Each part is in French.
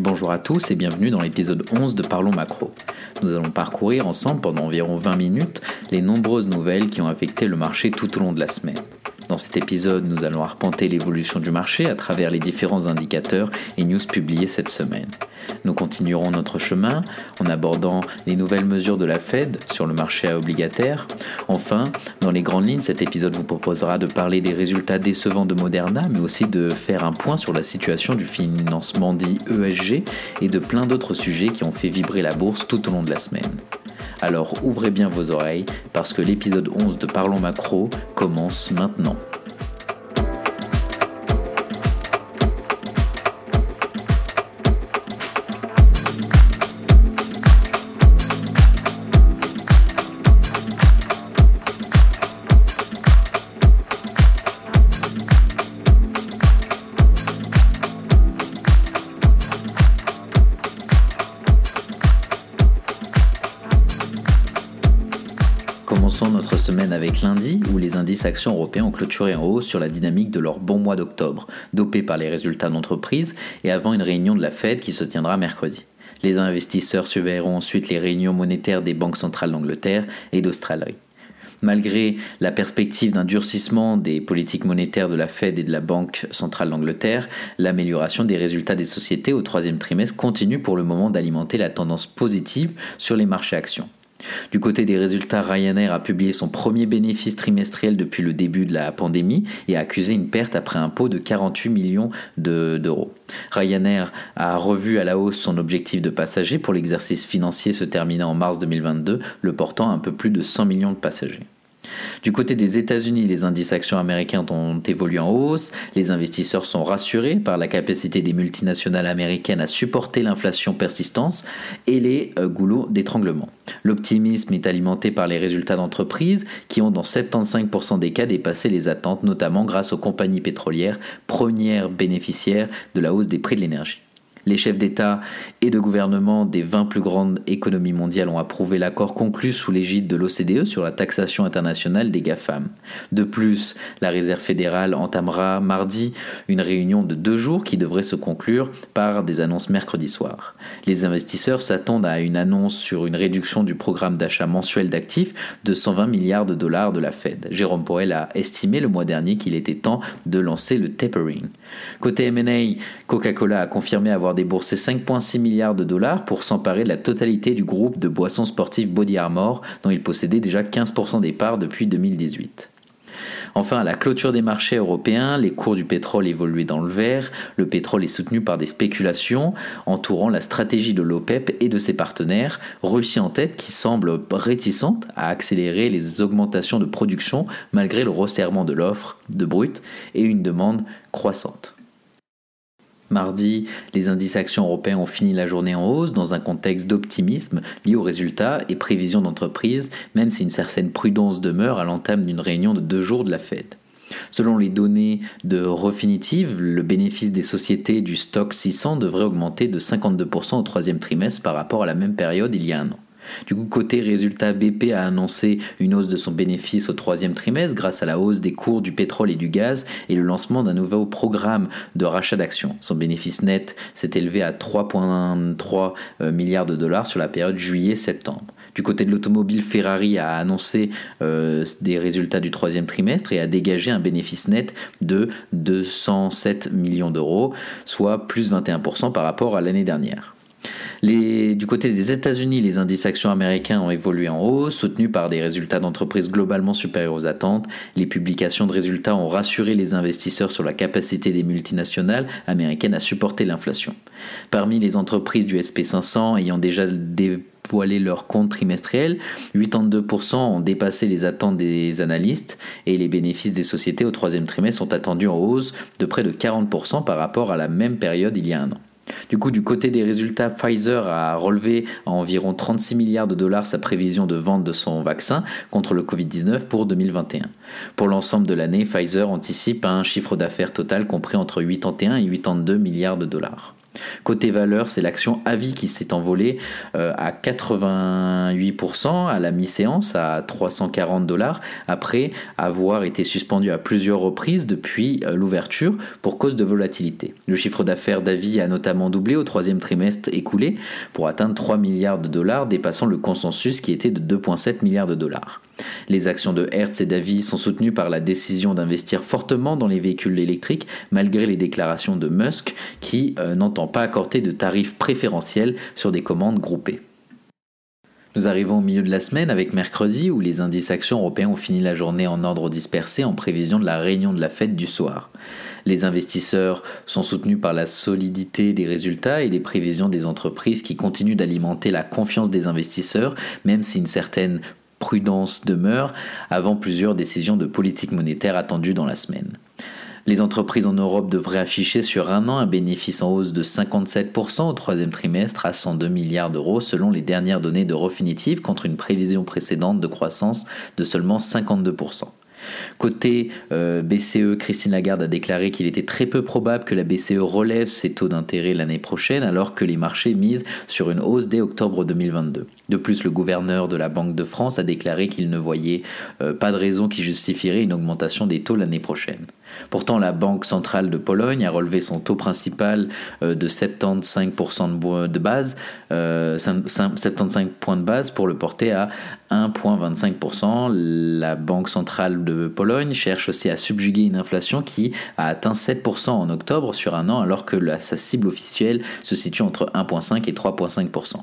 Bonjour à tous et bienvenue dans l'épisode 11 de Parlons Macro. Nous allons parcourir ensemble pendant environ 20 minutes les nombreuses nouvelles qui ont affecté le marché tout au long de la semaine. Dans cet épisode, nous allons arpenter l'évolution du marché à travers les différents indicateurs et news publiés cette semaine. Nous continuerons notre chemin en abordant les nouvelles mesures de la Fed sur le marché obligataire. Enfin, dans les grandes lignes, cet épisode vous proposera de parler des résultats décevants de Moderna, mais aussi de faire un point sur la situation du financement dit ESG et de plein d'autres sujets qui ont fait vibrer la bourse tout au long de la semaine. Alors ouvrez bien vos oreilles parce que l'épisode 11 de Parlons Macro commence maintenant. Actions européens ont clôturé en hausse sur la dynamique de leur bon mois d'octobre, dopé par les résultats d'entreprise et avant une réunion de la Fed qui se tiendra mercredi. Les investisseurs surveilleront ensuite les réunions monétaires des banques centrales d'Angleterre et d'Australie. Malgré la perspective d'un durcissement des politiques monétaires de la Fed et de la Banque centrale d'Angleterre, l'amélioration des résultats des sociétés au troisième trimestre continue pour le moment d'alimenter la tendance positive sur les marchés actions. Du côté des résultats, Ryanair a publié son premier bénéfice trimestriel depuis le début de la pandémie et a accusé une perte après impôt de 48 millions d'euros. Ryanair a revu à la hausse son objectif de passagers pour l'exercice financier se terminant en mars 2022, le portant à un peu plus de 100 millions de passagers. Du côté des États-Unis, les indices actions américains ont évolué en hausse. Les investisseurs sont rassurés par la capacité des multinationales américaines à supporter l'inflation persistance et les euh, goulots d'étranglement. L'optimisme est alimenté par les résultats d'entreprises qui ont dans 75% des cas dépassé les attentes, notamment grâce aux compagnies pétrolières, premières bénéficiaires de la hausse des prix de l'énergie. Les chefs d'État et de gouvernement des 20 plus grandes économies mondiales ont approuvé l'accord conclu sous l'égide de l'OCDE sur la taxation internationale des GAFAM. De plus, la Réserve fédérale entamera mardi une réunion de deux jours qui devrait se conclure par des annonces mercredi soir. Les investisseurs s'attendent à une annonce sur une réduction du programme d'achat mensuel d'actifs de 120 milliards de dollars de la Fed. Jérôme Powell a estimé le mois dernier qu'il était temps de lancer le tapering. Côté M&A, Coca-Cola a confirmé avoir déboursé 5,6 milliards de dollars pour s'emparer de la totalité du groupe de boissons sportives Body Armor, dont il possédait déjà 15% des parts depuis 2018. Enfin, à la clôture des marchés européens, les cours du pétrole évoluaient dans le vert. Le pétrole est soutenu par des spéculations entourant la stratégie de l'OPEP et de ses partenaires, Russie en tête qui semble réticente à accélérer les augmentations de production malgré le resserrement de l'offre de brut et une demande croissante. Mardi, les indices actions européens ont fini la journée en hausse dans un contexte d'optimisme lié aux résultats et prévisions d'entreprise, même si une certaine prudence demeure à l'entame d'une réunion de deux jours de la Fed. Selon les données de Refinitiv, le bénéfice des sociétés du stock 600 devrait augmenter de 52% au troisième trimestre par rapport à la même période il y a un an. Du côté résultat, BP a annoncé une hausse de son bénéfice au troisième trimestre grâce à la hausse des cours du pétrole et du gaz et le lancement d'un nouveau programme de rachat d'actions. Son bénéfice net s'est élevé à 3,3 euh, milliards de dollars sur la période juillet-septembre. Du côté de l'automobile, Ferrari a annoncé euh, des résultats du troisième trimestre et a dégagé un bénéfice net de 207 millions d'euros, soit plus 21% par rapport à l'année dernière du côté des États-Unis, les indices actions américains ont évolué en haut, soutenus par des résultats d'entreprises globalement supérieurs aux attentes. Les publications de résultats ont rassuré les investisseurs sur la capacité des multinationales américaines à supporter l'inflation. Parmi les entreprises du SP500 ayant déjà dévoilé leurs comptes trimestriels, 82% ont dépassé les attentes des analystes et les bénéfices des sociétés au troisième trimestre sont attendus en hausse de près de 40% par rapport à la même période il y a un an. Du coup, du côté des résultats, Pfizer a relevé à environ 36 milliards de dollars sa prévision de vente de son vaccin contre le Covid-19 pour 2021. Pour l'ensemble de l'année, Pfizer anticipe un chiffre d'affaires total compris entre 81 et 82 milliards de dollars. Côté valeur, c'est l'action Avis qui s'est envolée euh, à 88% à la mi-séance à 340 dollars après avoir été suspendue à plusieurs reprises depuis euh, l'ouverture pour cause de volatilité. Le chiffre d'affaires d'Avis a notamment doublé au troisième trimestre écoulé pour atteindre 3 milliards de dollars, dépassant le consensus qui était de 2,7 milliards de dollars. Les actions de Hertz et d'Avis sont soutenues par la décision d'investir fortement dans les véhicules électriques, malgré les déclarations de Musk qui euh, n'entend pas accorder de tarifs préférentiels sur des commandes groupées. Nous arrivons au milieu de la semaine avec mercredi où les indices actions européens ont fini la journée en ordre dispersé en prévision de la réunion de la fête du soir. Les investisseurs sont soutenus par la solidité des résultats et des prévisions des entreprises qui continuent d'alimenter la confiance des investisseurs, même si une certaine prudence demeure avant plusieurs décisions de politique monétaire attendues dans la semaine. Les entreprises en Europe devraient afficher sur un an un bénéfice en hausse de 57% au troisième trimestre à 102 milliards d'euros selon les dernières données de Refinitiv contre une prévision précédente de croissance de seulement 52%. Côté euh, BCE, Christine Lagarde a déclaré qu'il était très peu probable que la BCE relève ses taux d'intérêt l'année prochaine alors que les marchés misent sur une hausse dès octobre 2022. De plus, le gouverneur de la Banque de France a déclaré qu'il ne voyait euh, pas de raison qui justifierait une augmentation des taux l'année prochaine. Pourtant, la Banque centrale de Pologne a relevé son taux principal euh, de 75% de base, 75 points de base pour le porter à 1,25%. La Banque centrale de Pologne cherche aussi à subjuguer une inflation qui a atteint 7% en octobre sur un an alors que sa cible officielle se situe entre 1,5 et 3,5%.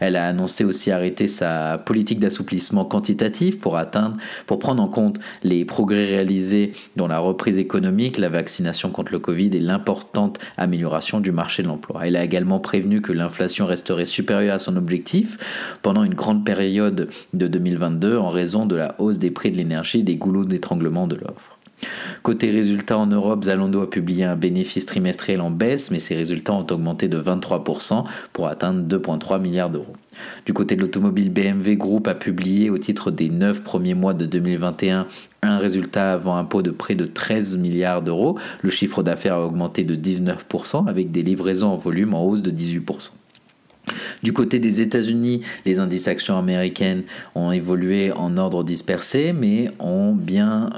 Elle a annoncé aussi arrêter sa politique d'assouplissement quantitatif pour atteindre, pour prendre en compte les progrès réalisés dans la reprise économique, la vaccination contre le Covid et l'importante amélioration du marché de l'emploi. Elle a également prévenu que l'inflation resterait supérieure à son objectif pendant une grande période de 2022 en raison de la hausse des prix de l'énergie et des goulots d'étranglement de l'offre. Côté résultats en Europe, Zalando a publié un bénéfice trimestriel en baisse, mais ses résultats ont augmenté de 23% pour atteindre 2,3 milliards d'euros. Du côté de l'automobile, BMW Group a publié au titre des 9 premiers mois de 2021 un résultat avant impôt de près de 13 milliards d'euros. Le chiffre d'affaires a augmenté de 19% avec des livraisons en volume en hausse de 18%. Du côté des États-Unis, les indices actions américaines ont évolué en ordre dispersé, mais ont bien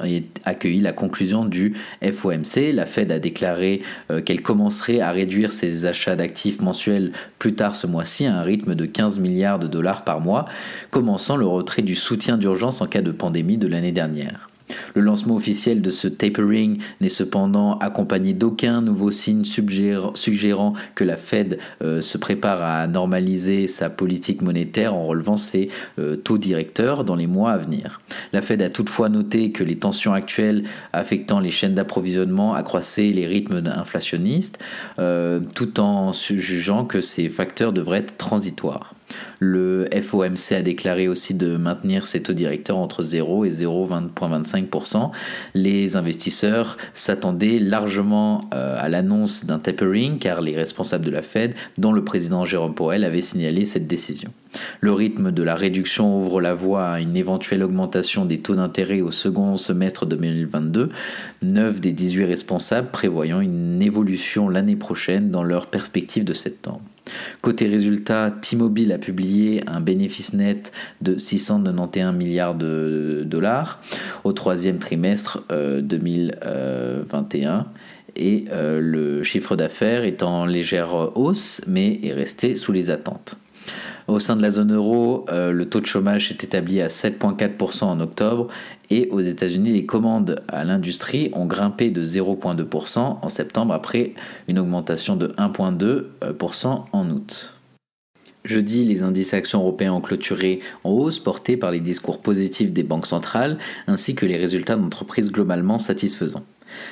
accueilli la conclusion du FOMC. La Fed a déclaré euh, qu'elle commencerait à réduire ses achats d'actifs mensuels plus tard ce mois-ci à un rythme de 15 milliards de dollars par mois, commençant le retrait du soutien d'urgence en cas de pandémie de l'année dernière. Le lancement officiel de ce tapering n'est cependant accompagné d'aucun nouveau signe suggérant que la Fed euh, se prépare à normaliser sa politique monétaire en relevant ses euh, taux directeurs dans les mois à venir. La Fed a toutefois noté que les tensions actuelles affectant les chaînes d'approvisionnement accroissaient les rythmes inflationnistes, euh, tout en jugeant que ces facteurs devraient être transitoires. Le FOMC a déclaré aussi de maintenir ses taux directeurs entre 0 et 0,25%. Les investisseurs s'attendaient largement euh, à l'annonce d'un tapering car les responsables de la Fed, dont le président Jérôme Powell, avaient signalé cette décision. Le rythme de la réduction ouvre la voie à une éventuelle augmentation des taux d'intérêt au second semestre 2022, 9 des 18 responsables prévoyant une évolution l'année prochaine dans leur perspective de septembre. Côté résultat, T-Mobile a publié un bénéfice net de 691 milliards de dollars au troisième trimestre 2021 euh, et euh, le chiffre d'affaires est en légère hausse mais est resté sous les attentes. Au sein de la zone euro, euh, le taux de chômage est établi à 7,4% en octobre et aux États-Unis, les commandes à l'industrie ont grimpé de 0,2% en septembre après une augmentation de 1,2% en août. Jeudi, les indices actions européens ont clôturé en hausse portés par les discours positifs des banques centrales ainsi que les résultats d'entreprises globalement satisfaisants.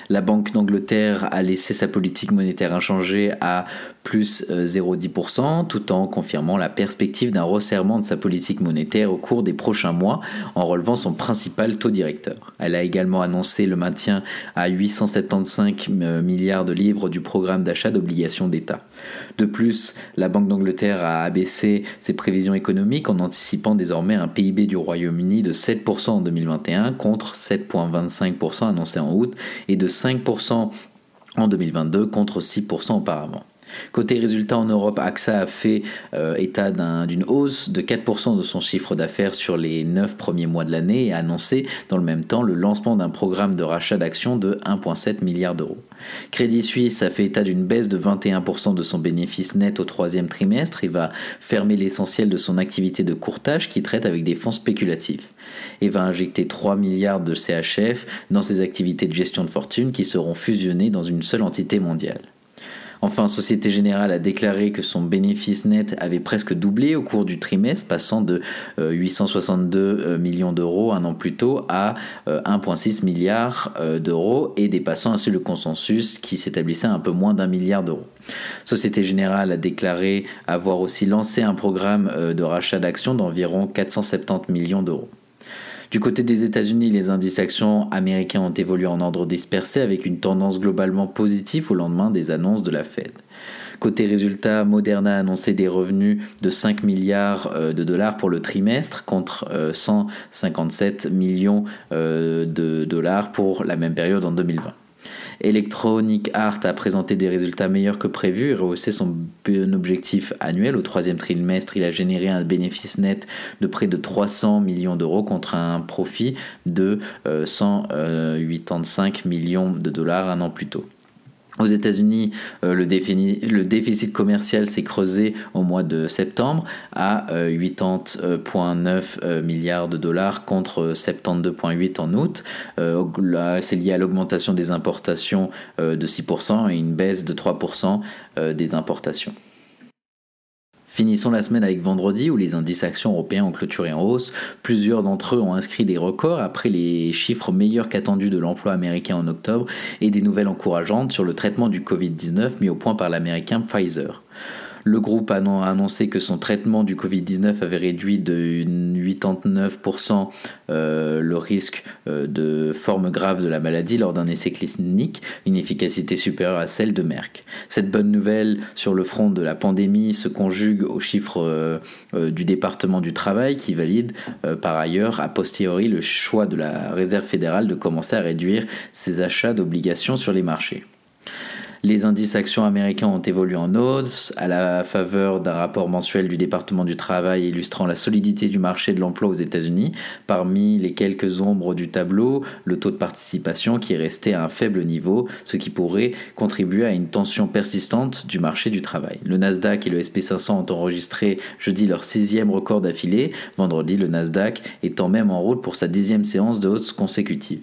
La Banque d'Angleterre a laissé sa politique monétaire inchangée à plus 0,10%, euh, tout en confirmant la perspective d'un resserrement de sa politique monétaire au cours des prochains mois, en relevant son principal taux directeur. Elle a également annoncé le maintien à 875 euh, milliards de livres du programme d'achat d'obligations d'État. De plus, la Banque d'Angleterre a abaissé ses prévisions économiques en anticipant désormais un PIB du Royaume-Uni de 7% en 2021 contre 7,25% annoncé en août de 5% en 2022 contre 6% auparavant. Côté résultat en Europe, AXA a fait euh, état d'une hausse de 4% de son chiffre d'affaires sur les 9 premiers mois de l'année et a annoncé dans le même temps le lancement d'un programme de rachat d'actions de 1,7 milliard d'euros. Crédit Suisse a fait état d'une baisse de 21% de son bénéfice net au troisième trimestre et va fermer l'essentiel de son activité de courtage qui traite avec des fonds spéculatifs et va injecter 3 milliards de CHF dans ses activités de gestion de fortune qui seront fusionnées dans une seule entité mondiale. Enfin, Société Générale a déclaré que son bénéfice net avait presque doublé au cours du trimestre, passant de 862 euh, euh, millions d'euros un an plus tôt à 1,6 euh, milliard d'euros et dépassant ainsi le consensus qui s'établissait à un peu moins d'un milliard d'euros. Société Générale a déclaré avoir aussi lancé un programme de rachat d'actions d'environ 470 millions d'euros. Du côté des États-Unis, les indices actions américains ont évolué en ordre dispersé avec une tendance globalement positive au lendemain des annonces de la Fed. Côté résultat, Moderna a annoncé des revenus de 5 milliards euh, de dollars pour le trimestre contre 157 euh, millions euh, de dollars pour la même période en 2020. Electronic Art a présenté des résultats meilleurs que prévu et rehaussé son objectif annuel. Au troisième trimestre, il a généré un bénéfice net de près de 300 millions d'euros contre un profit de 185 millions de dollars un an plus tôt. Aux États-Unis, euh, le, déficit commercial s'est creusé au mois de septembre à 80,9 euh, milliards de dollars contre 72,8 en août. Euh, c'est lié à l'augmentation des importations de 6% et une baisse de 3% des importations. Finissons la semaine avec vendredi où les indices actions européens ont clôturé en hausse. Plusieurs d'entre eux ont inscrit des records après les chiffres meilleurs qu'attendus de l'emploi américain en octobre et des nouvelles encourageantes sur le traitement du Covid-19 mis au point par l'américain Pfizer. Le groupe a annoncé que son traitement du Covid-19 avait réduit de 89% euh, le risque euh, de forme grave de la maladie lors d'un essai clinique, une efficacité supérieure à celle de Merck. Cette bonne nouvelle sur le front de la pandémie se conjugue aux chiffres euh, du département du travail qui valide par ailleurs a posteriori le choix de la Réserve fédérale de commencer à réduire ses achats d'obligations sur les marchés. Les indices actions américains ont évolué en hausse à la faveur d'un rapport mensuel du département du travail illustrant la solidité du marché de l'emploi aux États-Unis. Parmi les quelques ombres du tableau, le taux de participation qui est resté à un faible niveau, ce qui pourrait contribuer à une tension persistante du marché du travail. Le Nasdaq et le SP500 ont enregistré jeudi leur sixième record d'affilée, vendredi le Nasdaq étant même en route pour sa dixième séance de hausse consécutive.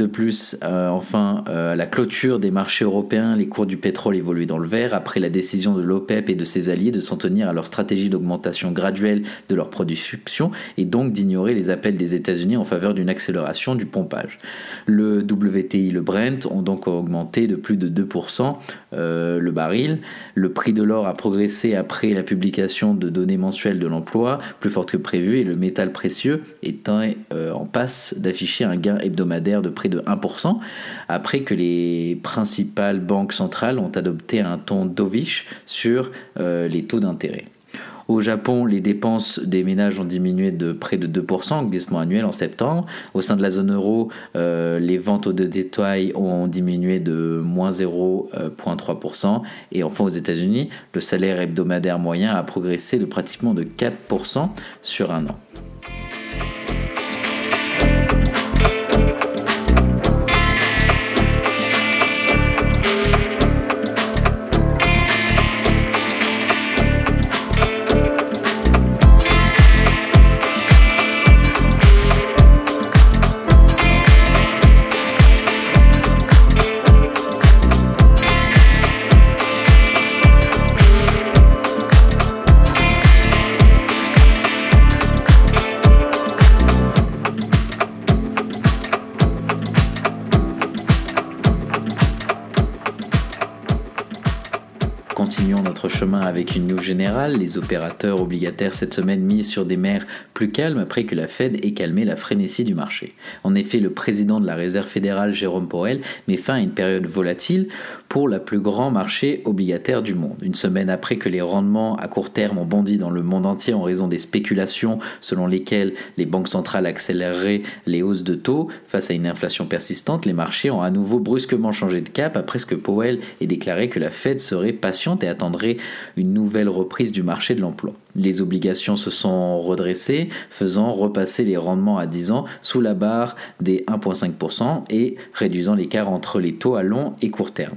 De plus, euh, enfin, euh, la clôture des marchés européens, les cours du pétrole évoluent dans le vert après la décision de l'OPEP et de ses alliés de s'en tenir à leur stratégie d'augmentation graduelle de leur production et donc d'ignorer les appels des États-Unis en faveur d'une accélération du pompage. Le WTI, le Brent ont donc augmenté de plus de 2% euh, le baril. Le prix de l'or a progressé après la publication de données mensuelles de l'emploi, plus forte que prévu, et le métal précieux est en passe d'afficher un gain hebdomadaire de près de 1%, après que les principales banques centrales ont adopté un ton dovish sur euh, les taux d'intérêt. Au Japon, les dépenses des ménages ont diminué de près de 2% en glissement annuel en septembre. Au sein de la zone euro, euh, les ventes au détail ont diminué de moins 0,3%. Et enfin aux États-Unis, le salaire hebdomadaire moyen a progressé de pratiquement de 4% sur un an. Notre chemin avec une news générale. Les opérateurs obligataires cette semaine misent sur des mers plus calmes après que la Fed ait calmé la frénésie du marché. En effet, le président de la Réserve fédérale, Jérôme Powell, met fin à une période volatile pour le plus grand marché obligataire du monde. Une semaine après que les rendements à court terme ont bondi dans le monde entier en raison des spéculations selon lesquelles les banques centrales accéléreraient les hausses de taux face à une inflation persistante, les marchés ont à nouveau brusquement changé de cap après ce que Powell ait déclaré que la Fed serait patiente et attendrait une nouvelle reprise du marché de l'emploi. Les obligations se sont redressées, faisant repasser les rendements à 10 ans sous la barre des 1,5% et réduisant l'écart entre les taux à long et court terme.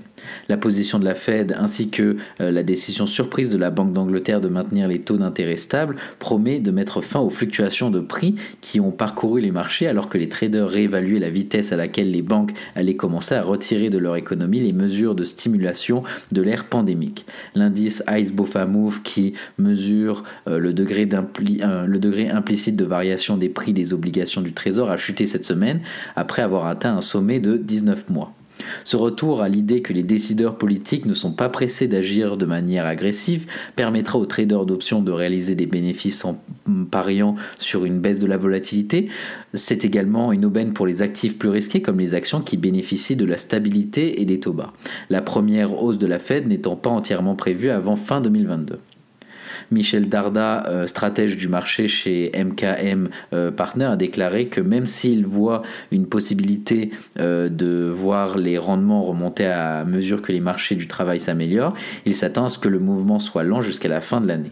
La position de la Fed ainsi que euh, la décision surprise de la Banque d'Angleterre de maintenir les taux d'intérêt stables promet de mettre fin aux fluctuations de prix qui ont parcouru les marchés alors que les traders réévaluaient la vitesse à laquelle les banques allaient commencer à retirer de leur économie les mesures de stimulation de l'ère pandémique. L'indice ICE BOFA Move qui mesure euh, le, degré euh, le degré implicite de variation des prix des obligations du Trésor a chuté cette semaine après avoir atteint un sommet de 19 mois. Ce retour à l'idée que les décideurs politiques ne sont pas pressés d'agir de manière agressive permettra aux traders d'options de réaliser des bénéfices en pariant sur une baisse de la volatilité. C'est également une aubaine pour les actifs plus risqués comme les actions qui bénéficient de la stabilité et des taux bas. La première hausse de la Fed n'étant pas entièrement prévue avant fin 2022. Michel Darda, euh, stratège du marché chez MKM euh, Partner, a déclaré que même s'il voit une possibilité euh, de voir les rendements remonter à mesure que les marchés du travail s'améliorent, il s'attend à ce que le mouvement soit lent jusqu'à la fin de l'année.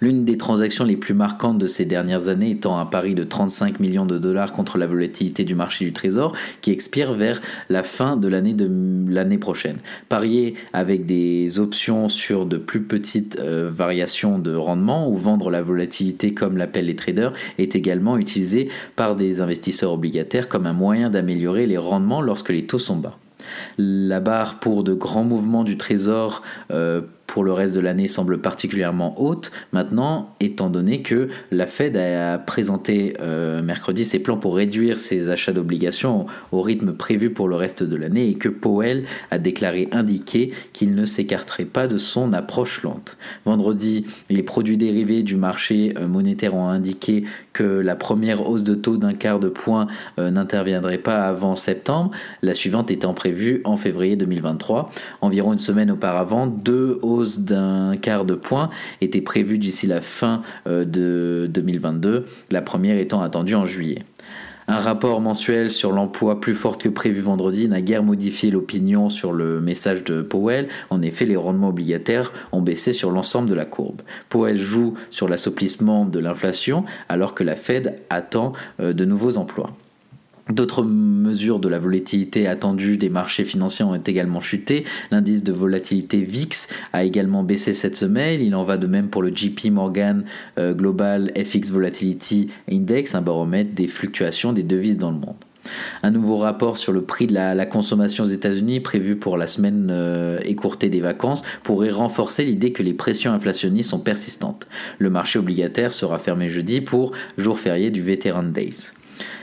L'une des transactions les plus marquantes de ces dernières années étant un pari de 35 millions de dollars contre la volatilité du marché du trésor qui expire vers la fin de l'année de l'année prochaine. Parier avec des options sur de plus petites euh, variations de rendement ou vendre la volatilité comme l'appellent les traders est également utilisé par des investisseurs obligataires comme un moyen d'améliorer les rendements lorsque les taux sont bas. La barre pour de grands mouvements du trésor euh, pour le reste de l'année semble particulièrement haute maintenant, étant donné que la Fed a présenté euh, mercredi ses plans pour réduire ses achats d'obligations au rythme prévu pour le reste de l'année et que Powell a déclaré indiquer qu'il ne s'écarterait pas de son approche lente. Vendredi, les produits dérivés du marché euh, monétaire ont indiqué que la première hausse de taux d'un quart de point euh, n'interviendrait pas avant septembre, la suivante étant prévue en février 2023. Environ une semaine auparavant, deux hausses d'un quart de point était prévue d'ici la fin euh, de 2022, la première étant attendue en juillet. Un rapport mensuel sur l'emploi plus fort que prévu vendredi n'a guère modifié l'opinion sur le message de Powell. En effet, les rendements obligataires ont baissé sur l'ensemble de la courbe. Powell joue sur l'assouplissement de l'inflation alors que la Fed attend euh, de nouveaux emplois. D'autres mesures de la volatilité attendue des marchés financiers ont également chuté. L'indice de volatilité VIX a également baissé cette semaine. Il en va de même pour le JP Morgan euh, Global FX Volatility Index, un baromètre des fluctuations des devises dans le monde. Un nouveau rapport sur le prix de la, consommation aux États-Unis, prévu pour la semaine euh, écourtée des vacances, pourrait renforcer l'idée que les pressions inflationnistes sont persistantes. Le marché obligataire sera fermé jeudi pour jour férié du Veteran Days.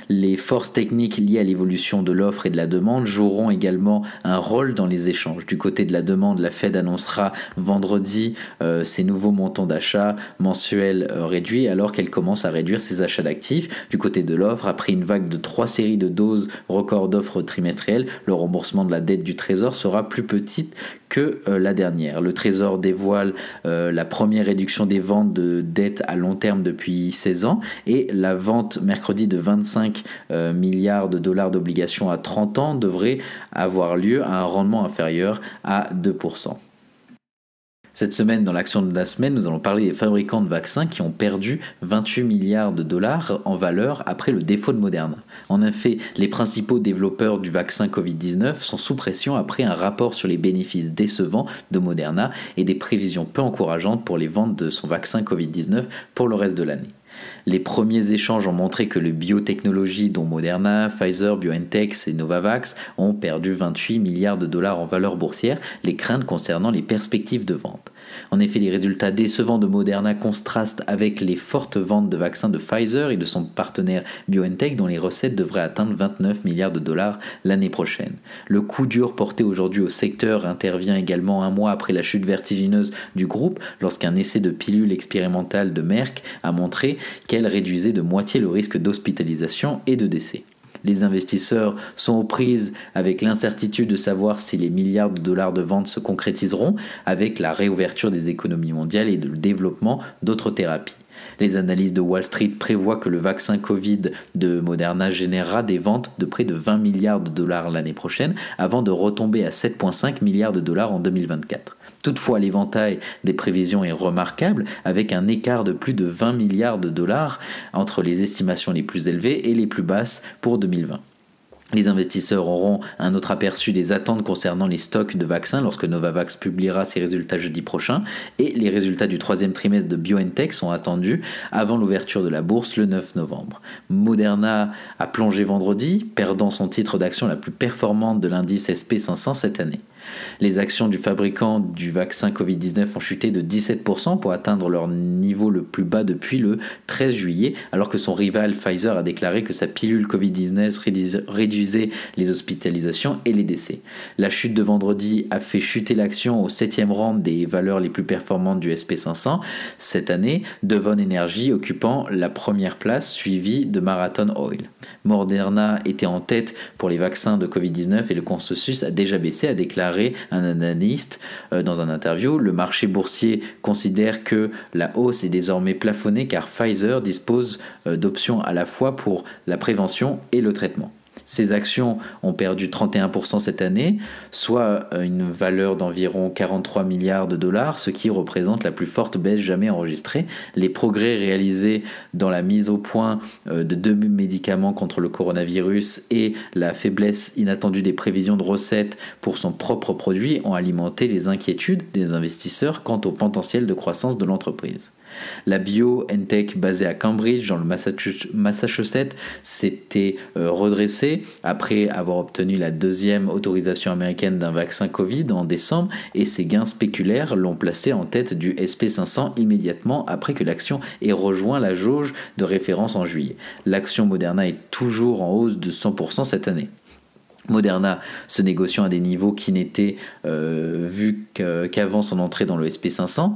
Les forces techniques liées à l'évolution de l'offre et de la demande joueront également un rôle dans les échanges. Du côté de la demande, la Fed annoncera vendredi euh, ses nouveaux montants d'achat mensuels euh, réduits alors qu'elle commence à réduire ses achats d'actifs. Du côté de l'offre, après une vague de trois séries de doses record d'offres trimestrielles, le remboursement de la dette du Trésor sera plus petite que euh, la dernière. Le Trésor dévoile la première réduction des ventes de dettes à long terme depuis 16 ans et la vente mercredi de 25 euh, milliards de dollars d'obligations à 30 ans devrait avoir lieu à un rendement inférieur à 2%. Cette semaine, dans l'action de la semaine, nous allons parler des fabricants de vaccins qui ont perdu 28 milliards de dollars en valeur après le défaut de Moderna. En effet, les principaux développeurs du vaccin Covid-19 sont sous pression après un rapport sur les bénéfices décevants de Moderna et des prévisions peu encourageantes pour les ventes de son vaccin Covid-19 pour le reste de l'année. Les premiers échanges ont montré que les biotechnologies dont Moderna, Pfizer, BioNTech et Novavax ont perdu 28 milliards de dollars en valeur boursière, les craintes concernant les perspectives de vente. En effet, les résultats décevants de Moderna contrastent avec les fortes ventes de vaccins de Pfizer et de son partenaire BioNTech dont les recettes devraient atteindre 29 milliards de dollars l'année prochaine. Le coup dur porté aujourd'hui au secteur intervient également un mois après la chute vertigineuse du groupe lorsqu'un essai de pilule expérimentale de Merck a montré qu'elle réduisait de moitié le risque d'hospitalisation et de décès. Les investisseurs sont aux prises avec l'incertitude de savoir si les milliards de dollars de ventes se concrétiseront avec la réouverture des économies mondiales et le développement d'autres thérapies. Les analyses de Wall Street prévoient que le vaccin Covid de Moderna générera des ventes de près de 20 milliards de dollars l'année prochaine avant de retomber à 7,5 milliards de dollars en 2024. Toutefois, l'éventail des prévisions est remarquable, avec un écart de plus de 20 milliards de dollars entre les estimations les plus élevées et les plus basses pour 2020. Les investisseurs auront un autre aperçu des attentes concernant les stocks de vaccins lorsque Novavax publiera ses résultats jeudi prochain et les résultats du troisième trimestre de BioNTech sont attendus avant l'ouverture de la bourse le 9 novembre. Moderna a plongé vendredi, perdant son titre d'action la plus performante de l'indice SP500 cette année. Les actions du fabricant du vaccin Covid-19 ont chuté de 17% pour atteindre leur niveau le plus bas depuis le 13 juillet, alors que son rival Pfizer a déclaré que sa pilule Covid-19 réduisait les hospitalisations et les décès. La chute de vendredi a fait chuter l'action au 7e rang des valeurs les plus performantes du SP500 cette année, Devon Energy occupant la première place suivie de Marathon Oil. Moderna était en tête pour les vaccins de Covid-19 et le consensus a déjà baissé, a déclaré un analyste euh, dans un interview. Le marché boursier considère que la hausse est désormais plafonnée car Pfizer dispose euh, d'options à la fois pour la prévention et le traitement. Ces actions ont perdu 31% cette année, soit une valeur d'environ 43 milliards de dollars, ce qui représente la plus forte baisse jamais enregistrée. Les progrès réalisés dans la mise au point euh, de deux médicaments contre le coronavirus et la faiblesse inattendue des prévisions de recettes pour son propre produit ont alimenté les inquiétudes des investisseurs quant au potentiel de croissance de l'entreprise. La BioNTech basée à Cambridge, dans le Massachusetts, s'était euh, redressée après avoir obtenu la deuxième autorisation américaine d'un vaccin Covid en décembre et ses gains spéculaires l'ont placé en tête du SP500 immédiatement après que l'action ait rejoint la jauge de référence en juillet. L'action Moderna est toujours en hausse de 100% cette année. Moderna se négociant à des niveaux qui n'étaient euh, vus qu'avant son entrée dans le SP500.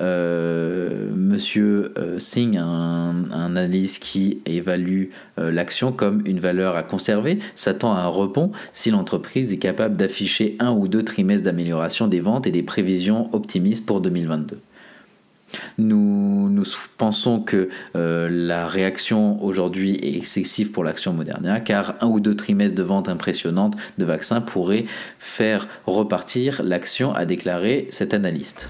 Euh, monsieur euh, Singh, un, un, analyste qui évalue l'action comme une valeur à conserver, s'attend à un rebond si l'entreprise est capable d'afficher un ou deux trimestres d'amélioration des ventes et des prévisions optimistes pour 2022. Nous, pensons que euh, la réaction aujourd'hui est excessive pour l'action Moderna car un ou deux trimestres de vente impressionnante de vaccins pourraient faire repartir l'action, a déclaré cet analyste.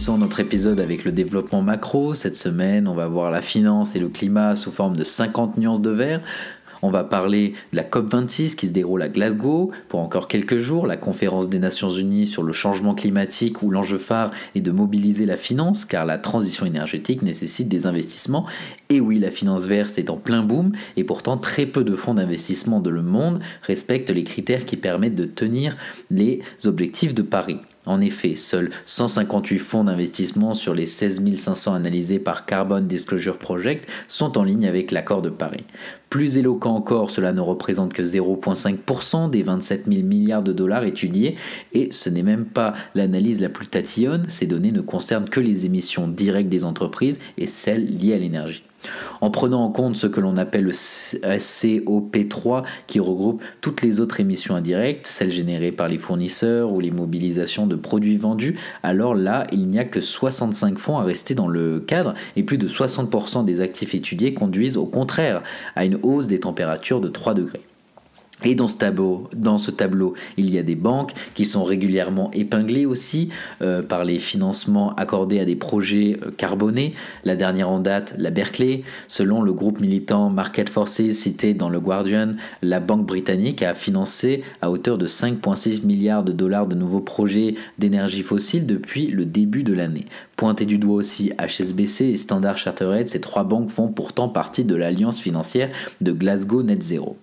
Finissons notre épisode avec le développement macro. Cette semaine, on va voir la finance et le climat sous forme de 50 nuances de vert. On va parler de la COP26 qui se déroule à Glasgow pour encore quelques jours, la conférence des Nations Unies sur le changement climatique où l'enjeu phare est de mobiliser la finance car la transition énergétique nécessite des investissements. Et oui, la finance verte est en plein boom et pourtant très peu de fonds d'investissement de le monde respectent les critères qui permettent de tenir les objectifs de Paris. En effet, seuls 158 fonds d'investissement sur les 16 500 analysés par Carbon Disclosure Project sont en ligne avec l'accord de Paris. Plus éloquent encore, cela ne représente que 0,5% des 27 000 milliards de dollars étudiés, et ce n'est même pas l'analyse la plus tatillonne, ces données ne concernent que les émissions directes des entreprises et celles liées à l'énergie. En prenant en compte ce que l'on appelle le SCOP3 qui regroupe toutes les autres émissions indirectes, celles générées par les fournisseurs ou les mobilisations de produits vendus, alors là, il n'y a que 65 fonds à rester dans le cadre et plus de 60% des actifs étudiés conduisent au contraire à une hausse des températures de 3 degrés. Et dans ce, tableau, dans ce tableau, il y a des banques qui sont régulièrement épinglées aussi euh, par les financements accordés à des projets euh, carbonés. La dernière en date, la Berkeley. Selon le groupe militant Market Forces cité dans le Guardian, la banque britannique a financé à hauteur de 5,6 milliards de dollars de nouveaux projets d'énergie fossile depuis le début de l'année. Pointé du doigt aussi HSBC et Standard Chartered, ces trois banques font pourtant partie de l'alliance financière de Glasgow Net Zero.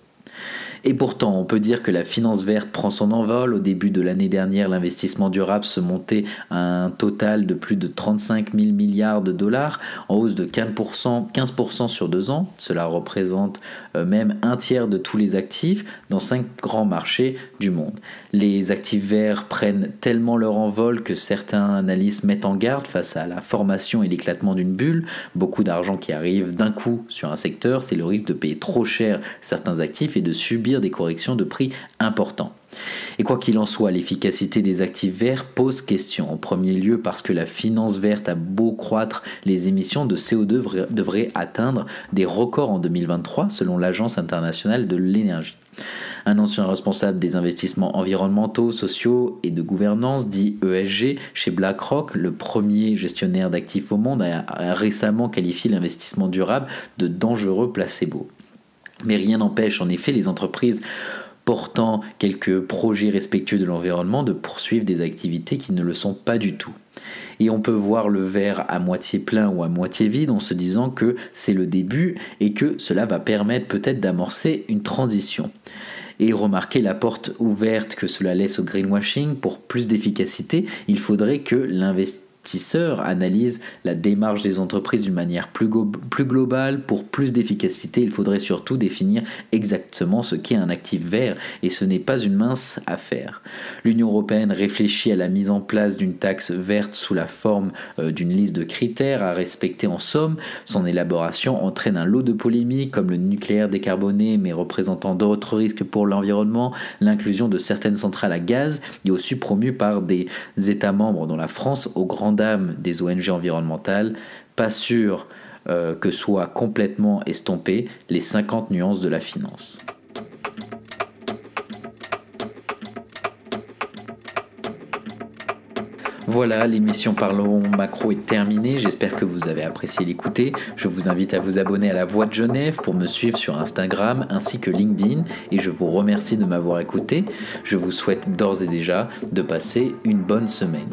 Et pourtant, on peut dire que la finance verte prend son envol. Au début de l'année dernière, l'investissement durable se montait à un total de plus de 35 000 milliards de dollars, en hausse de 15%, 15 sur deux ans. Cela représente même un tiers de tous les actifs dans cinq grands marchés du monde. Les actifs verts prennent tellement leur envol que certains analystes mettent en garde face à la formation et l'éclatement d'une bulle. Beaucoup d'argent qui arrive d'un coup sur un secteur, c'est le risque de payer trop cher certains actifs et de subir des corrections de prix importants. Et quoi qu'il en soit, l'efficacité des actifs verts pose question. En premier lieu parce que la finance verte a beau croître, les émissions de CO2 devraient atteindre des records en 2023 selon l'Agence internationale de l'énergie. Un ancien responsable des investissements environnementaux, sociaux et de gouvernance, dit ESG, chez BlackRock, le premier gestionnaire d'actifs au monde, a récemment qualifié l'investissement durable de dangereux placebo. Mais rien n'empêche en effet les entreprises portant quelques projets respectueux de l'environnement de poursuivre des activités qui ne le sont pas du tout. Et on peut voir le verre à moitié plein ou à moitié vide en se disant que c'est le début et que cela va permettre peut-être d'amorcer une transition. Et remarquer la porte ouverte que cela laisse au greenwashing pour plus d'efficacité, il faudrait que l'investissement analyse la démarche des entreprises d'une manière plus, plus globale. Pour plus d'efficacité, il faudrait surtout définir exactement ce qu'est un actif vert, et ce n'est pas une mince affaire. L'Union européenne réfléchit à la mise en place d'une taxe verte sous la forme euh, d'une liste de critères à respecter en somme. Son élaboration entraîne un lot de polémiques comme le nucléaire décarboné mais représentant d'autres risques pour l'environnement, l'inclusion de certaines centrales à gaz et aussi promu par des États membres dont la France au grand des ONG environnementales, pas sûr euh, que soient complètement estompées les 50 nuances de la finance. Voilà, l'émission Parlons Macro est terminée. J'espère que vous avez apprécié l'écouter. Je vous invite à vous abonner à La Voix de Genève pour me suivre sur Instagram ainsi que LinkedIn. Et je vous remercie de m'avoir écouté. Je vous souhaite d'ores et déjà de passer une bonne semaine.